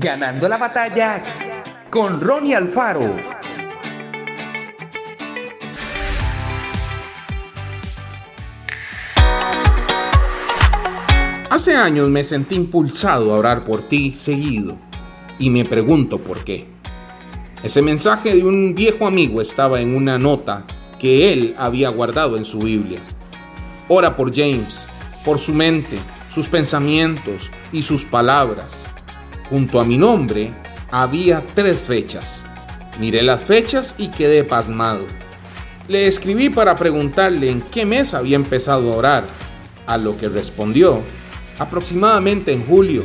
Ganando la batalla con Ronnie Alfaro. Hace años me sentí impulsado a orar por ti seguido y me pregunto por qué. Ese mensaje de un viejo amigo estaba en una nota que él había guardado en su Biblia. Ora por James, por su mente, sus pensamientos y sus palabras. Junto a mi nombre había tres fechas. Miré las fechas y quedé pasmado. Le escribí para preguntarle en qué mes había empezado a orar, a lo que respondió aproximadamente en julio.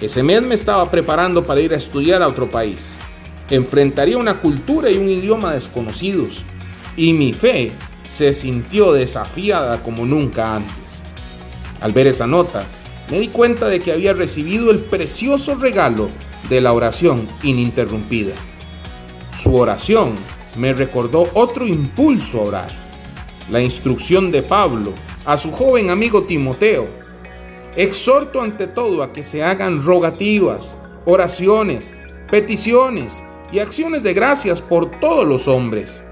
Ese mes me estaba preparando para ir a estudiar a otro país. Enfrentaría una cultura y un idioma desconocidos, y mi fe se sintió desafiada como nunca antes. Al ver esa nota, me di cuenta de que había recibido el precioso regalo de la oración ininterrumpida. Su oración me recordó otro impulso a orar, la instrucción de Pablo a su joven amigo Timoteo. Exhorto ante todo a que se hagan rogativas, oraciones, peticiones y acciones de gracias por todos los hombres.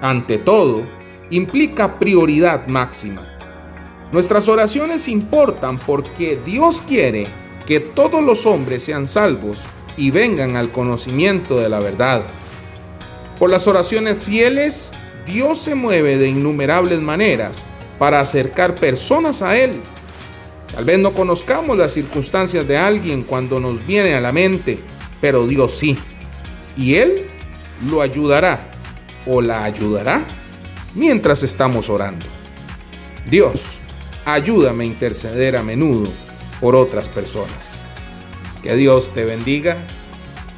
Ante todo, implica prioridad máxima. Nuestras oraciones importan porque Dios quiere que todos los hombres sean salvos y vengan al conocimiento de la verdad. Por las oraciones fieles, Dios se mueve de innumerables maneras para acercar personas a Él. Tal vez no conozcamos las circunstancias de alguien cuando nos viene a la mente, pero Dios sí. Y Él lo ayudará o la ayudará mientras estamos orando. Dios ayúdame a interceder a menudo por otras personas. Que Dios te bendiga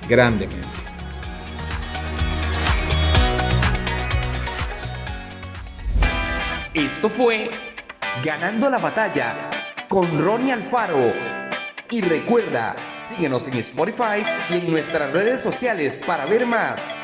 grandemente. Esto fue Ganando la batalla con Ronnie Alfaro. Y recuerda, síguenos en Spotify y en nuestras redes sociales para ver más.